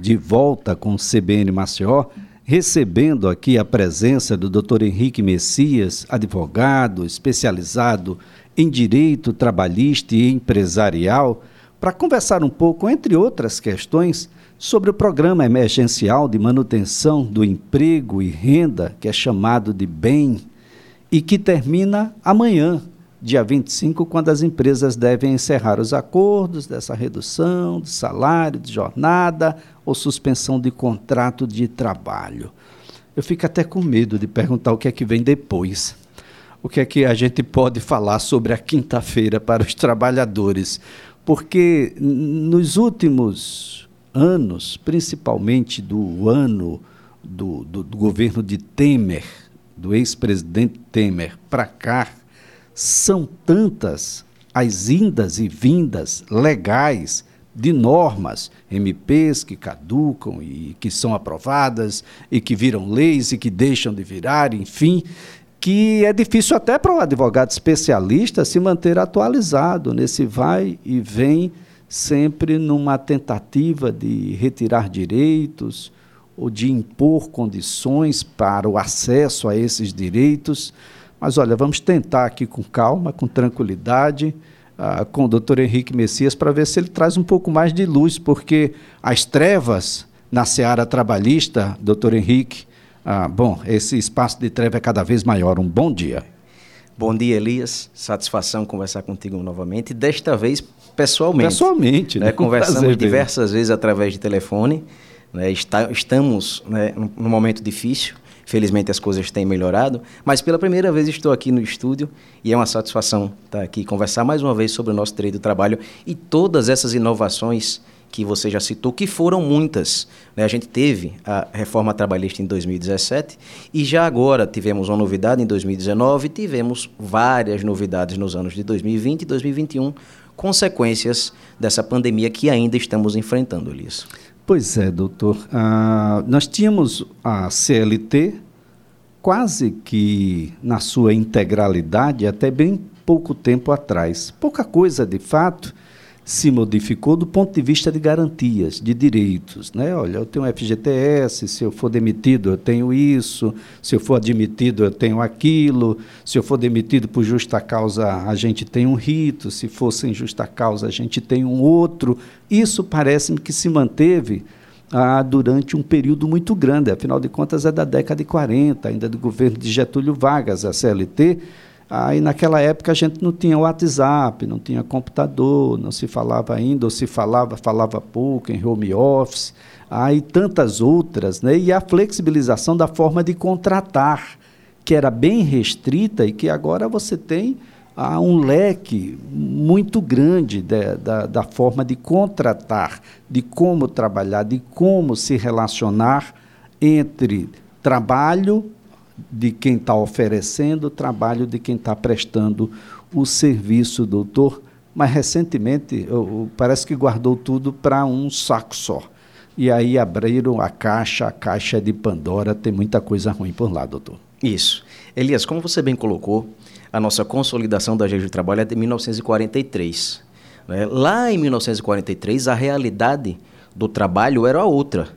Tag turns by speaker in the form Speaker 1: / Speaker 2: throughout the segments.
Speaker 1: de volta com o CBN Maceió, recebendo aqui a presença do Dr. Henrique Messias, advogado especializado em direito trabalhista e empresarial, para conversar um pouco, entre outras questões, sobre o programa emergencial de manutenção do emprego e renda, que é chamado de BEM, e que termina amanhã, dia 25, quando as empresas devem encerrar os acordos dessa redução de salário, de jornada ou suspensão de contrato de trabalho. Eu fico até com medo de perguntar o que é que vem depois. O que é que a gente pode falar sobre a quinta-feira para os trabalhadores? Porque nos últimos anos, principalmente do ano do, do, do governo de Temer, do ex-presidente Temer para cá, são tantas as indas e vindas legais de normas, MPs que caducam e que são aprovadas e que viram leis e que deixam de virar, enfim, que é difícil até para o advogado especialista se manter atualizado nesse vai e vem, sempre numa tentativa de retirar direitos ou de impor condições para o acesso a esses direitos. Mas olha, vamos tentar aqui com calma, com tranquilidade, uh, com o doutor Henrique Messias, para ver se ele traz um pouco mais de luz, porque as trevas na seara trabalhista, doutor Henrique, uh, bom, esse espaço de treva é cada vez maior. Um bom dia.
Speaker 2: Bom dia, Elias. Satisfação conversar contigo novamente, desta vez pessoalmente.
Speaker 1: Pessoalmente,
Speaker 2: né? né? Conversamos diversas vezes através de telefone. Né? Está, estamos né, num momento difícil Felizmente as coisas têm melhorado, mas pela primeira vez estou aqui no estúdio e é uma satisfação estar aqui conversar mais uma vez sobre o nosso direito do trabalho e todas essas inovações que você já citou, que foram muitas. Né? A gente teve a reforma trabalhista em 2017 e já agora tivemos uma novidade em 2019 tivemos várias novidades nos anos de 2020 e 2021, consequências dessa pandemia que ainda estamos enfrentando, Elias.
Speaker 1: Pois é, doutor. Ah, nós tínhamos a CLT quase que na sua integralidade até bem pouco tempo atrás. Pouca coisa, de fato, se modificou do ponto de vista de garantias, de direitos. Né? Olha, eu tenho um FGTS, se eu for demitido, eu tenho isso, se eu for admitido, eu tenho aquilo, se eu for demitido por justa causa, a gente tem um rito, se for sem justa causa, a gente tem um outro. Isso parece-me que se manteve ah, durante um período muito grande, afinal de contas é da década de 40, ainda do governo de Getúlio Vargas, a CLT Aí naquela época a gente não tinha WhatsApp, não tinha computador, não se falava ainda, ou se falava, falava pouco em home office, aí tantas outras, né? E a flexibilização da forma de contratar, que era bem restrita e que agora você tem ah, um leque muito grande de, da, da forma de contratar, de como trabalhar, de como se relacionar entre trabalho de quem está oferecendo, o trabalho de quem está prestando o serviço, doutor. Mas recentemente eu, parece que guardou tudo para um saco só. E aí abriram a caixa, a caixa de Pandora, tem muita coisa ruim por lá, doutor.
Speaker 2: Isso. Elias, como você bem colocou, a nossa consolidação da Agência de Trabalho é de 1943. Né? Lá em 1943, a realidade do trabalho era outra.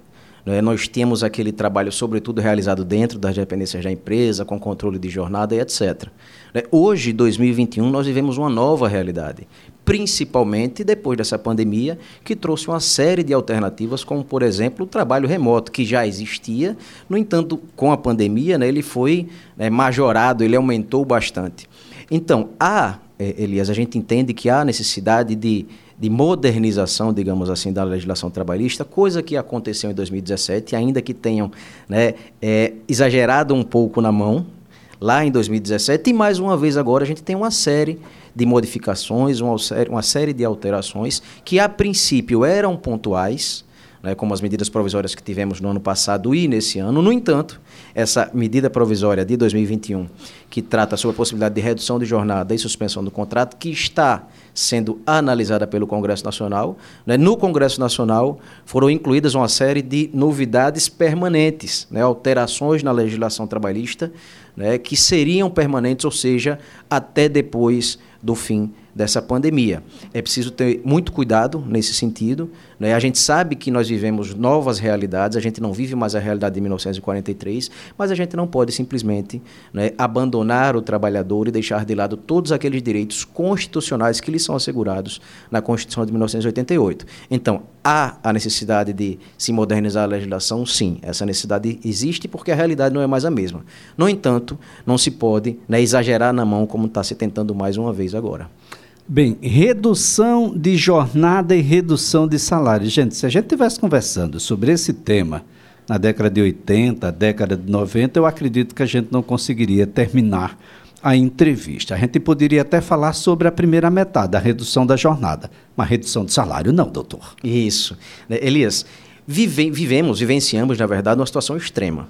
Speaker 2: Né? Nós temos aquele trabalho, sobretudo, realizado dentro das dependências da empresa, com controle de jornada e etc. Né? Hoje, 2021, nós vivemos uma nova realidade, principalmente depois dessa pandemia, que trouxe uma série de alternativas, como, por exemplo, o trabalho remoto, que já existia, no entanto, com a pandemia, né, ele foi né, majorado, ele aumentou bastante. Então, há, eh, Elias, a gente entende que há necessidade de de modernização, digamos assim, da legislação trabalhista, coisa que aconteceu em 2017, ainda que tenham né, é, exagerado um pouco na mão, lá em 2017, e mais uma vez agora a gente tem uma série de modificações, uma série, uma série de alterações que a princípio eram pontuais, né, como as medidas provisórias que tivemos no ano passado e nesse ano. No entanto, essa medida provisória de 2021, que trata sobre a possibilidade de redução de jornada e suspensão do contrato, que está sendo analisada pelo Congresso Nacional, né, no Congresso Nacional foram incluídas uma série de novidades permanentes, né, alterações na legislação trabalhista, né, que seriam permanentes, ou seja, até depois do fim dessa pandemia. É preciso ter muito cuidado nesse sentido. Né? A gente sabe que nós vivemos novas realidades, a gente não vive mais a realidade de 1943, mas a gente não pode simplesmente né, abandonar o trabalhador e deixar de lado todos aqueles direitos constitucionais que lhe são assegurados na Constituição de 1988. Então, há a necessidade de se modernizar a legislação? Sim, essa necessidade existe porque a realidade não é mais a mesma. No entanto, não se pode né, exagerar na mão como está se tentando mais uma vez agora.
Speaker 1: Bem, redução de jornada e redução de salário. Gente, se a gente estivesse conversando sobre esse tema na década de 80, década de 90, eu acredito que a gente não conseguiria terminar a entrevista. A gente poderia até falar sobre a primeira metade, a redução da jornada, mas redução de salário não, doutor.
Speaker 2: Isso. Né, Elias, vive, vivemos, vivenciamos, na verdade, uma situação extrema,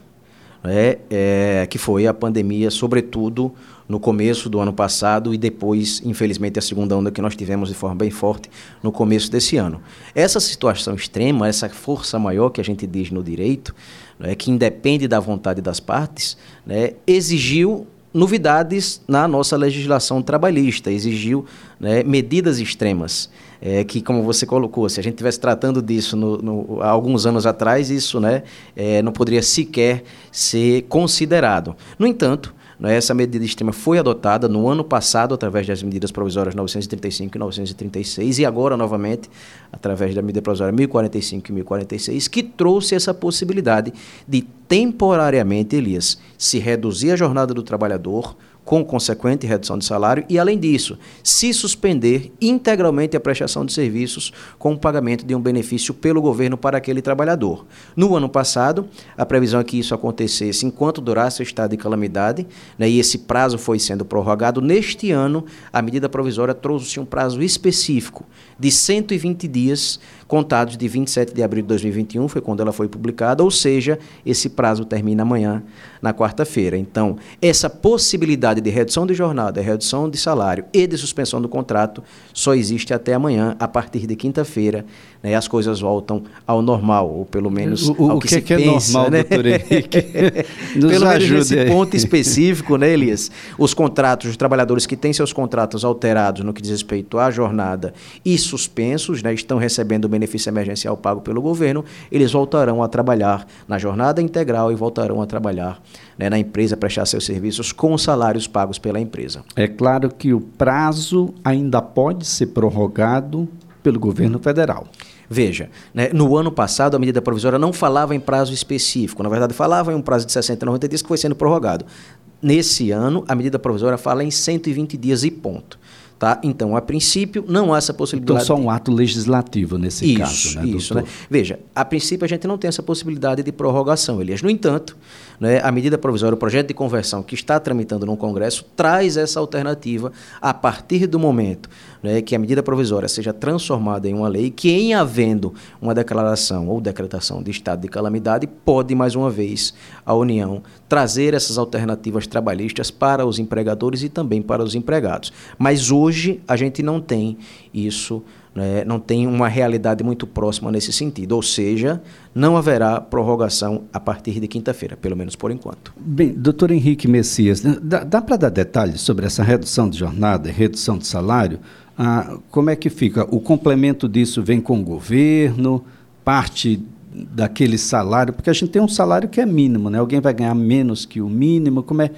Speaker 2: né? é, que foi a pandemia, sobretudo no começo do ano passado e depois, infelizmente, a segunda onda que nós tivemos de forma bem forte no começo desse ano. Essa situação extrema, essa força maior que a gente diz no direito, né, que independe da vontade das partes, né, exigiu novidades na nossa legislação trabalhista, exigiu né, medidas extremas. É, que, como você colocou, se a gente estivesse tratando disso no, no, há alguns anos atrás, isso né, é, não poderia sequer ser considerado. No entanto? Essa medida extrema foi adotada no ano passado através das medidas provisórias 935 e 936 e agora novamente através da medida provisória 1045 e 1046, que trouxe essa possibilidade de temporariamente, Elias, se reduzir a jornada do trabalhador com consequente redução de salário e, além disso, se suspender integralmente a prestação de serviços com o pagamento de um benefício pelo governo para aquele trabalhador. No ano passado, a previsão é que isso acontecesse enquanto durasse o estado de calamidade, né, e esse prazo foi sendo prorrogado. Neste ano, a medida provisória trouxe um prazo específico de 120 dias contados de 27 de abril de 2021, foi quando ela foi publicada, ou seja, esse prazo termina amanhã, na quarta-feira. Então, essa possibilidade de redução de jornada, redução de salário e de suspensão do contrato só existe até amanhã, a partir de quinta-feira, né, as coisas voltam ao normal, ou pelo menos
Speaker 1: o,
Speaker 2: ao
Speaker 1: que,
Speaker 2: que,
Speaker 1: se
Speaker 2: que
Speaker 1: pensa,
Speaker 2: é
Speaker 1: normal,
Speaker 2: né?
Speaker 1: doutor Henrique? Nos
Speaker 2: pelo menos nesse
Speaker 1: aí.
Speaker 2: ponto específico, né, Elias? Os contratos, os trabalhadores que têm seus contratos alterados no que diz respeito à jornada e suspensos, né, estão recebendo o benefício emergencial pago pelo governo, eles voltarão a trabalhar na jornada integral e voltarão a trabalhar né, na empresa, prestar seus serviços com salários pagos pela empresa.
Speaker 1: É claro que o prazo ainda pode ser prorrogado pelo governo federal.
Speaker 2: Veja, né, no ano passado a medida provisória não falava em prazo específico, na verdade falava em um prazo de 60 a 90 dias que foi sendo prorrogado. Nesse ano, a medida provisória fala em 120 dias e ponto. Tá? Então, a princípio, não há essa possibilidade.
Speaker 1: Então, só um ato legislativo nesse
Speaker 2: isso,
Speaker 1: caso, né,
Speaker 2: Isso, né? Veja, a princípio a gente não tem essa possibilidade de prorrogação, Elias. No entanto, né, a medida provisória, o projeto de conversão que está tramitando no Congresso, traz essa alternativa a partir do momento né, que a medida provisória seja transformada em uma lei, que em havendo uma declaração ou decretação de estado de calamidade, pode, mais uma vez, a União trazer essas alternativas trabalhistas para os empregadores e também para os empregados. Mas hoje a gente não tem isso né, não tem uma realidade muito próxima nesse sentido, ou seja, não haverá prorrogação a partir de quinta-feira, pelo menos por enquanto.
Speaker 1: Bem, doutor Henrique Messias, dá, dá para dar detalhes sobre essa redução de jornada e redução de salário? Ah, como é que fica? O complemento disso vem com o governo, parte daquele salário, porque a gente tem um salário que é mínimo, né? Alguém vai ganhar menos que o mínimo, como é...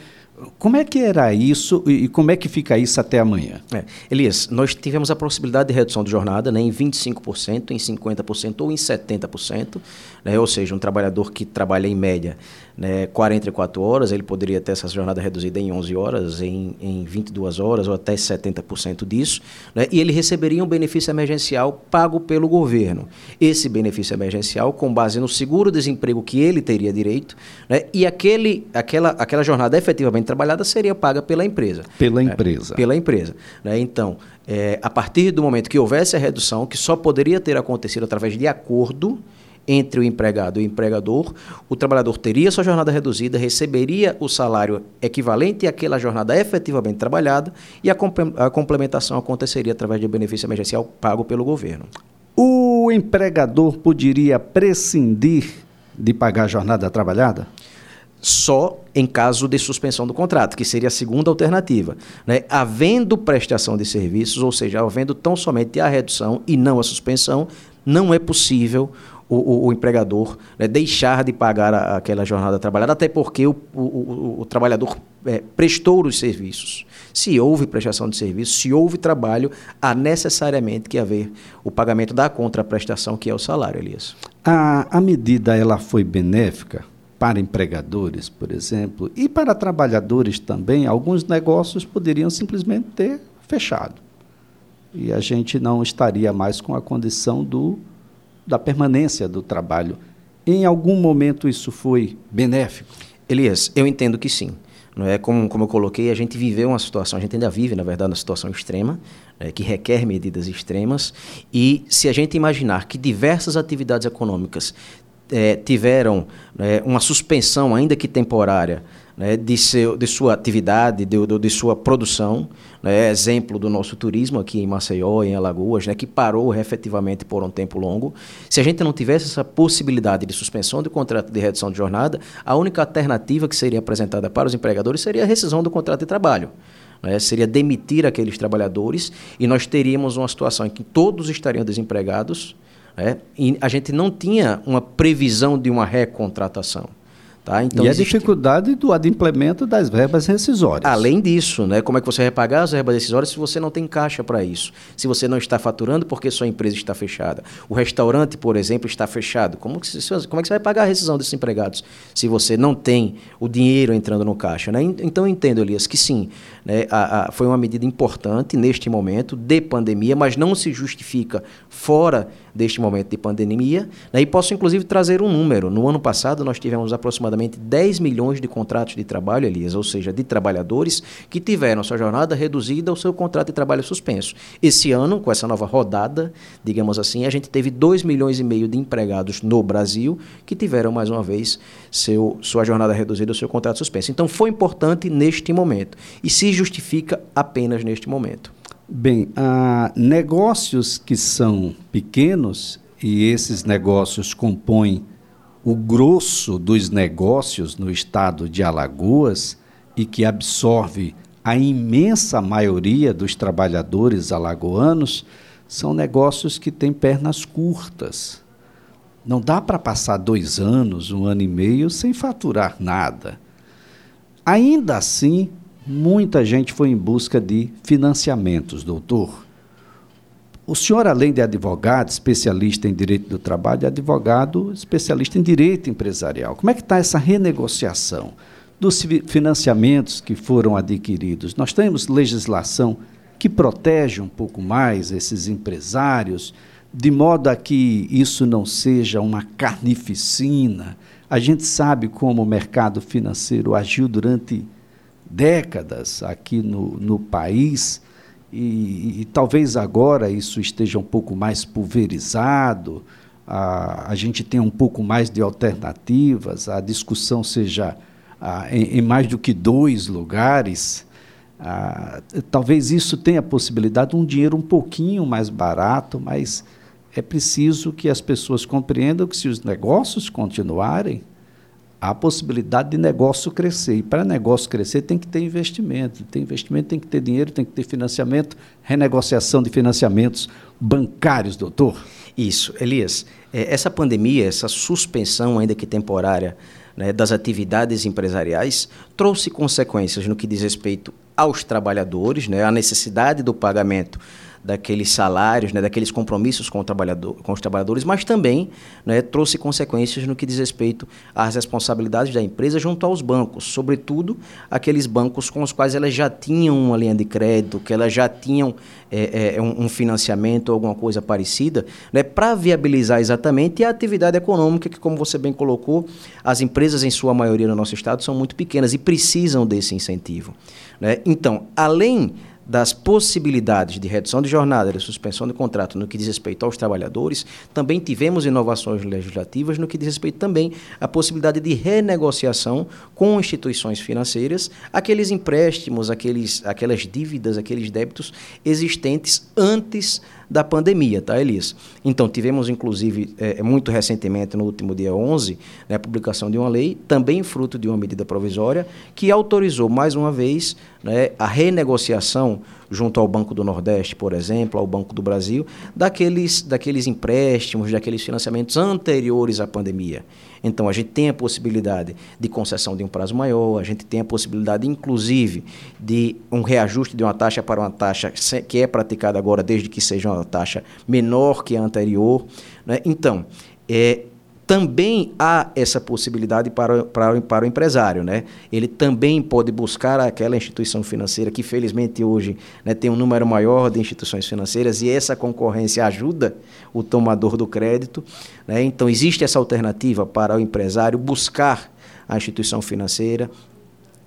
Speaker 1: Como é que era isso e como é que fica isso até amanhã?
Speaker 2: É. Elias, nós tivemos a possibilidade de redução de jornada né, em 25%, em 50% ou em 70%, né, ou seja, um trabalhador que trabalha em média né, 44 horas, ele poderia ter essa jornada reduzida em 11 horas, em, em 22 horas ou até 70% disso, né, e ele receberia um benefício emergencial pago pelo governo. Esse benefício emergencial, com base no seguro-desemprego que ele teria direito, né, e aquele, aquela, aquela jornada efetivamente trabalhada seria paga pela empresa.
Speaker 1: Pela empresa.
Speaker 2: É, pela empresa. Né? Então, é, a partir do momento que houvesse a redução, que só poderia ter acontecido através de acordo entre o empregado e o empregador, o trabalhador teria sua jornada reduzida, receberia o salário equivalente àquela jornada efetivamente trabalhada e a, a complementação aconteceria através de benefício emergencial pago pelo governo.
Speaker 1: O empregador poderia prescindir de pagar a jornada trabalhada?
Speaker 2: Só em caso de suspensão do contrato, que seria a segunda alternativa. Né? Havendo prestação de serviços, ou seja, havendo tão somente a redução e não a suspensão, não é possível o, o, o empregador né, deixar de pagar a, aquela jornada trabalhada, até porque o, o trabalhador é, prestou os serviços. Se houve prestação de serviço, se houve trabalho, há necessariamente que haver o pagamento da contraprestação, que é o salário, Elias.
Speaker 1: A, a medida ela foi benéfica para empregadores, por exemplo, e para trabalhadores também. Alguns negócios poderiam simplesmente ter fechado. E a gente não estaria mais com a condição do da permanência do trabalho. Em algum momento isso foi benéfico?
Speaker 2: Elias, eu entendo que sim. Não é como, como eu coloquei, a gente viveu uma situação, a gente ainda vive, na verdade, uma situação extrema, é, que requer medidas extremas. E se a gente imaginar que diversas atividades econômicas é, tiveram é, uma suspensão, ainda que temporária, né, de, seu, de sua atividade, de, de sua produção. Né, exemplo do nosso turismo aqui em Maceió, em Alagoas, né, que parou efetivamente por um tempo longo. Se a gente não tivesse essa possibilidade de suspensão do contrato de redução de jornada, a única alternativa que seria apresentada para os empregadores seria a rescisão do contrato de trabalho. Né, seria demitir aqueles trabalhadores e nós teríamos uma situação em que todos estariam desempregados né, e a gente não tinha uma previsão de uma recontratação.
Speaker 1: Tá? Então, e existe... a dificuldade do adimplemento das verbas rescisórias.
Speaker 2: Além disso, né, como é que você vai pagar as verbas rescisórias se você não tem caixa para isso? Se você não está faturando porque sua empresa está fechada. O restaurante, por exemplo, está fechado. Como, que, como é que você vai pagar a rescisão desses empregados se você não tem o dinheiro entrando no caixa? Né? Então, eu entendo, Elias, que sim, né, a, a, foi uma medida importante neste momento de pandemia, mas não se justifica fora deste momento de pandemia. Né? E posso, inclusive, trazer um número. No ano passado, nós tivemos aproximadamente 10 milhões de contratos de trabalho, Elias, ou seja, de trabalhadores que tiveram sua jornada reduzida ou seu contrato de trabalho suspenso. Esse ano, com essa nova rodada, digamos assim, a gente teve 2 milhões e meio de empregados no Brasil que tiveram, mais uma vez, seu, sua jornada reduzida ou seu contrato suspenso. Então, foi importante neste momento e se justifica apenas neste momento.
Speaker 1: Bem, negócios que são pequenos e esses negócios compõem o grosso dos negócios no estado de Alagoas e que absorve a imensa maioria dos trabalhadores alagoanos, são negócios que têm pernas curtas. Não dá para passar dois anos, um ano e meio sem faturar nada. Ainda assim, muita gente foi em busca de financiamentos, doutor. O senhor, além de advogado, especialista em direito do trabalho, é advogado especialista em direito empresarial. Como é que está essa renegociação dos financiamentos que foram adquiridos? Nós temos legislação que protege um pouco mais esses empresários, de modo a que isso não seja uma carnificina. A gente sabe como o mercado financeiro agiu durante décadas aqui no, no país, e, e, talvez agora isso esteja um pouco mais pulverizado, a, a gente tenha um pouco mais de alternativas, a discussão seja a, em, em, mais do que dois lugares. A, talvez isso tenha a possibilidade de um dinheiro um pouquinho mais barato, mas é preciso que as pessoas compreendam que se os negócios continuarem, há possibilidade de negócio crescer. E para negócio crescer tem que ter investimento. Tem investimento, tem que ter dinheiro, tem que ter financiamento, renegociação de financiamentos bancários, doutor.
Speaker 2: Isso. Elias, é, essa pandemia, essa suspensão, ainda que temporária, né, das atividades empresariais, trouxe consequências no que diz respeito aos trabalhadores, né, a necessidade do pagamento daqueles salários, né, daqueles compromissos com, trabalhador, com os trabalhadores, mas também né, trouxe consequências no que diz respeito às responsabilidades da empresa junto aos bancos, sobretudo aqueles bancos com os quais elas já tinham uma linha de crédito, que elas já tinham é, é, um, um, financiamento ou alguma coisa parecida, né, para viabilizar exatamente a atividade econômica, que, como você bem colocou, as empresas, em sua maioria no nosso estado, são muito pequenas e precisam desse incentivo. Né? Então, além das possibilidades de redução de jornada, de suspensão de contrato no que diz respeito aos trabalhadores, também tivemos inovações legislativas no que diz respeito também à possibilidade de renegociação com instituições financeiras, aqueles empréstimos, aqueles, aquelas dívidas, aqueles débitos existentes antes da pandemia, tá, Elias? Então, tivemos, inclusive, é, muito recentemente, no último dia 11, né, a publicação de uma lei, também fruto de uma medida provisória, que autorizou, mais uma vez, né, a renegociação junto ao Banco do Nordeste, por exemplo, ao Banco do Brasil, daqueles, daqueles empréstimos, daqueles financiamentos anteriores à pandemia. Então, a gente tem a possibilidade de concessão de um prazo maior, a gente tem a possibilidade, inclusive, de um reajuste de uma taxa para uma taxa que é praticada agora, desde que seja uma taxa menor que a anterior. Né? Então, é, também há essa possibilidade para, para, para o empresário. Né? Ele também pode buscar aquela instituição financeira que, felizmente, hoje né, tem um número maior de instituições financeiras e essa concorrência ajuda o tomador do crédito. Né? Então, existe essa alternativa para o empresário buscar a instituição financeira,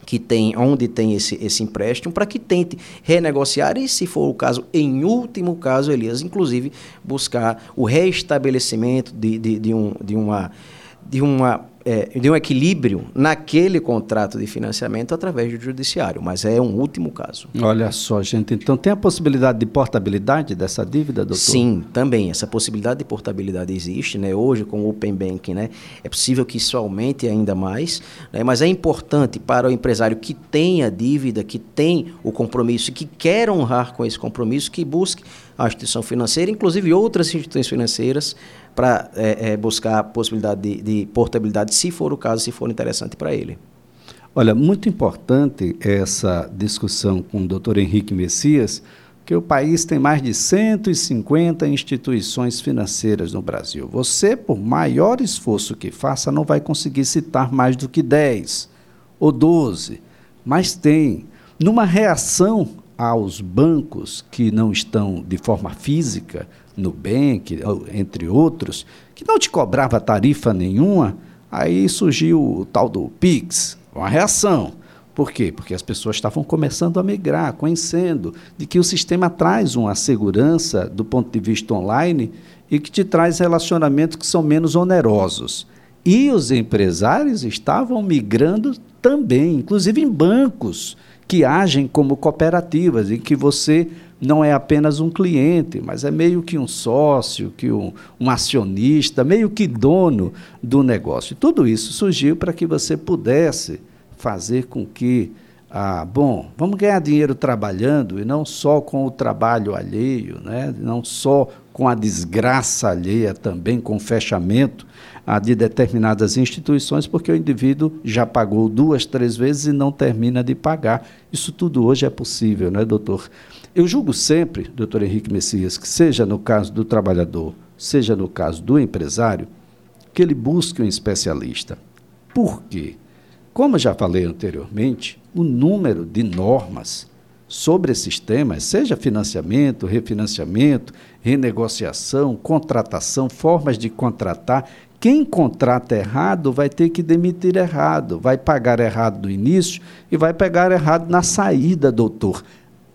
Speaker 2: que tem, onde tem esse, esse empréstimo, para que tente renegociar e, se for o caso, em último caso, Elias, inclusive, buscar o restabelecimento de, de, de, um, de uma. De uma é, de um equilíbrio naquele contrato de financiamento através do judiciário, mas é um último caso.
Speaker 1: Olha só, gente, então tem a possibilidade de portabilidade dessa dívida, doutor?
Speaker 2: Sim, também. Essa possibilidade de portabilidade existe, né? Hoje, com o Open Banking, né? É possível que isso aumente ainda mais, né? mas é importante para o empresário que tem a dívida, que tem o compromisso, que quer honrar com esse compromisso, que busque a instituição financeira, inclusive outras instituições financeiras, para é, é, buscar a possibilidade de, de portabilidade, se for o caso, se for interessante para ele.
Speaker 1: Olha, muito importante essa discussão com o doutor Henrique Messias, que o país tem mais de 150 instituições financeiras no Brasil. Você, por maior esforço que faça, não vai conseguir citar mais do que 10 ou 12, mas tem. Numa reação aos bancos que não estão de forma física, Nubank, entre outros, que não te cobrava tarifa nenhuma, aí surgiu o tal do Pix, uma reação. Por quê? Porque as pessoas estavam começando a migrar, conhecendo de que o sistema traz uma segurança do ponto de vista online e que te traz relacionamentos que são menos onerosos. E os empresários estavam migrando também, inclusive em bancos que agem como cooperativas, em que você não é apenas um cliente, mas é meio que um sócio, que um, um acionista, meio que dono do negócio. E tudo isso surgiu para que você pudesse fazer com que, ah, bom, vamos ganhar dinheiro trabalhando e não só com o trabalho alheio, né? não só com a desgraça alheia, também com o fechamento ah, de determinadas instituições, porque o indivíduo já pagou duas, três vezes e não termina de pagar. Isso tudo hoje é possível, não é, doutor? Eu julgo sempre, doutor Henrique Messias, que seja no caso do trabalhador, seja no caso do empresário, que ele busque um especialista. Por quê? Como já falei anteriormente, o número de normas sobre esses temas, seja financiamento, refinanciamento, renegociação, contratação, formas de contratar, quem contrata errado vai ter que demitir errado, vai pagar errado no início e vai pegar errado na saída, doutor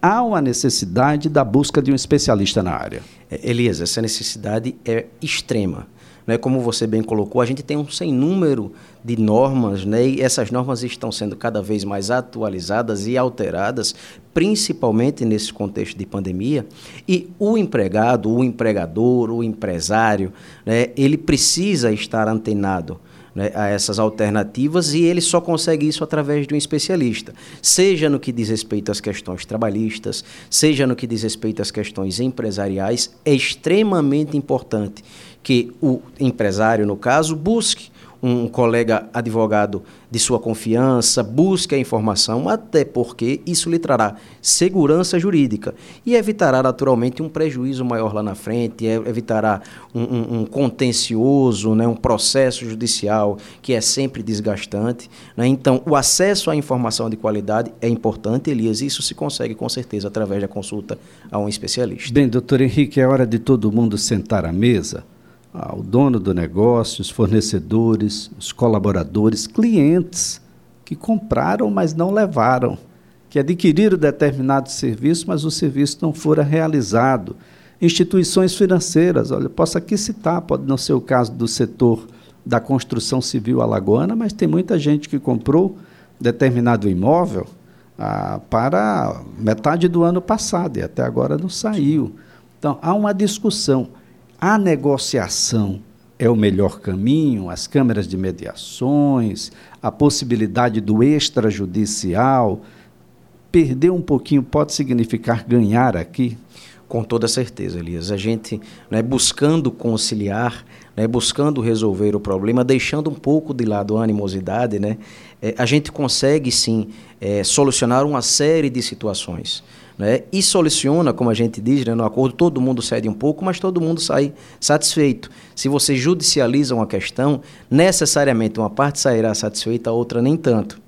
Speaker 1: há uma necessidade da busca de um especialista na área.
Speaker 2: É, Elias, essa necessidade é extrema. Né? Como você bem colocou, a gente tem um sem número de normas, né? e essas normas estão sendo cada vez mais atualizadas e alteradas, principalmente nesse contexto de pandemia. E o empregado, o empregador, o empresário, né? ele precisa estar antenado né, a essas alternativas e ele só consegue isso através de um especialista, seja no que diz respeito às questões trabalhistas, seja no que diz respeito às questões empresariais, é extremamente importante que o empresário, no caso, busque um colega advogado de sua confiança, busque a informação, até porque isso lhe trará segurança jurídica e evitará naturalmente um prejuízo maior lá na frente, evitará um, um, um contencioso, né, um processo judicial que é sempre desgastante. Né? Então, o acesso à informação de qualidade é importante, Elias, e isso se consegue com certeza através da consulta a um especialista.
Speaker 1: Bem, doutor Henrique, é hora de todo mundo sentar à mesa ah, o dono do negócio, os fornecedores, os colaboradores, clientes que compraram, mas não levaram. que adquiriram determinado serviço, mas o serviço não fora realizado. Instituições financeiras, olha, posso aqui citar, pode não ser o caso do setor da construção civil alagoana, mas tem muita gente que comprou determinado imóvel ah, para metade do ano passado e até agora não saiu. Então, há uma discussão. A negociação é o melhor caminho, as câmeras de mediações, a possibilidade do extrajudicial. Perder um pouquinho pode significar ganhar aqui?
Speaker 2: Com toda certeza, Elias. A gente, né, buscando conciliar, né, buscando resolver o problema, deixando um pouco de lado a animosidade, né, é, a gente consegue sim é, solucionar uma série de situações. Né? E soluciona, como a gente diz né, no acordo, todo mundo cede um pouco, mas todo mundo sai satisfeito. Se você judicializa uma questão, necessariamente uma parte sairá satisfeita, a outra nem tanto.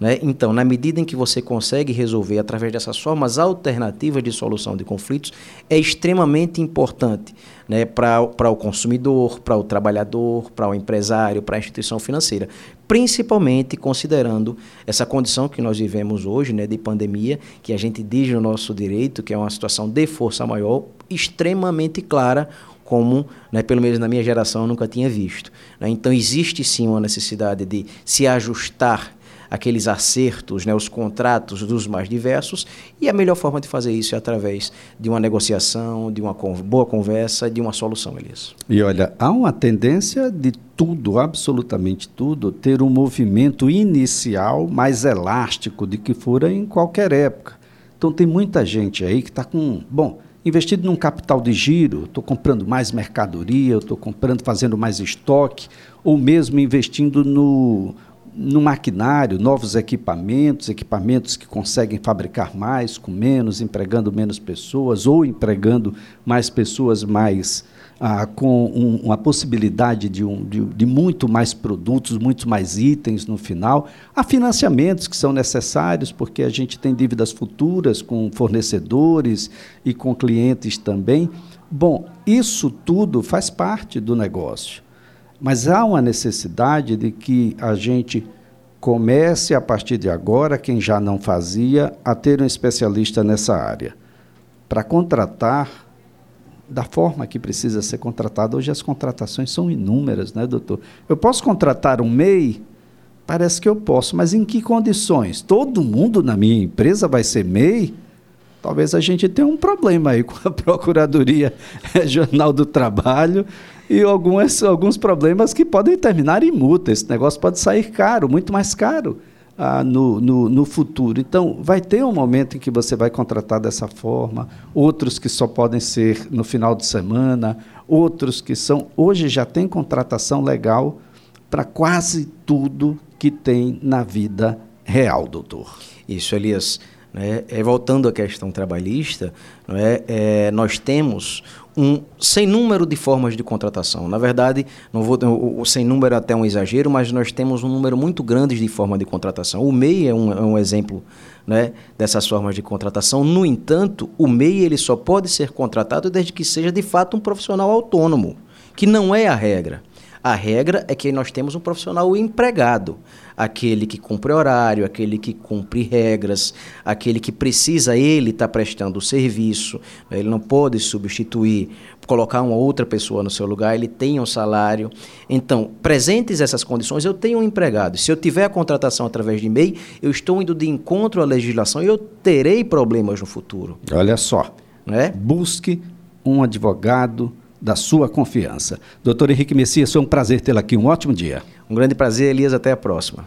Speaker 2: Né? Então, na medida em que você consegue resolver através dessas formas alternativas de solução de conflitos, é extremamente importante né, para o consumidor, para o trabalhador, para o empresário, para a instituição financeira. Principalmente considerando essa condição que nós vivemos hoje, né, de pandemia, que a gente diz no nosso direito, que é uma situação de força maior, extremamente clara, como, né, pelo menos na minha geração, eu nunca tinha visto. Né? Então, existe sim uma necessidade de se ajustar aqueles acertos, né, os contratos dos mais diversos, e a melhor forma de fazer isso é através de uma negociação, de uma boa conversa, de uma solução, Elias.
Speaker 1: E olha, há uma tendência de tudo, absolutamente tudo, ter um movimento inicial mais elástico de que fora em qualquer época. Então tem muita gente aí que está com, bom, investido num capital de giro, estou comprando mais mercadoria, estou comprando, fazendo mais estoque, ou mesmo investindo no, no maquinário, novos equipamentos, equipamentos que conseguem fabricar mais com menos, empregando menos pessoas ou empregando mais pessoas mais ah, com um, uma possibilidade de, um, de, de, muito mais produtos, muito mais itens no final. Há financiamentos que são necessários, porque a gente tem dívidas futuras com fornecedores e com clientes também. Bom, isso tudo faz parte do negócio. Mas há uma necessidade de que a gente comece a partir de agora, quem já não fazia, a ter um especialista nessa área. Para contratar da forma que precisa ser contratado. Hoje as contratações são inúmeras, né, doutor? Eu posso contratar um MEI? Parece que eu posso, mas em que condições? Todo mundo na minha empresa vai ser MEI? Talvez a gente tenha um problema aí com a Procuradoria Regional do Trabalho e alguns, alguns problemas que podem terminar em multa. Esse negócio pode sair caro, muito mais caro ah, no, no, no, futuro. Então, vai ter um momento em que você vai contratar dessa forma, outros que só podem ser no final de semana, outros que são. Hoje já tem contratação legal para quase tudo que tem na vida real, doutor.
Speaker 2: Isso, Elias. Né? É, voltando à questão trabalhista, não é, é, nós temos um sem número de formas de contratação. Na verdade, não vou o, o sem número é até um exagero, mas nós temos um número muito grande de formas de contratação. O MEI é um, é um exemplo né, dessas formas de contratação. No entanto, o MEI ele só pode ser contratado desde que seja de fato um profissional autônomo, que não é a regra. A regra é que nós temos um profissional empregado, aquele que cumpre horário, aquele que cumpre regras, aquele que precisa ele estar tá prestando o serviço, ele não pode substituir, colocar uma outra pessoa no seu lugar, ele tem um salário. Então, presentes essas condições, eu tenho um empregado. Se eu tiver a contratação através de e-mail, eu estou indo de encontro à legislação e eu terei problemas no futuro.
Speaker 1: Olha só, né? busque um advogado da sua confiança. Doutor Henrique Messias, foi um prazer tê-lo aqui. Um ótimo dia.
Speaker 2: Um grande prazer, Elias. Até a próxima.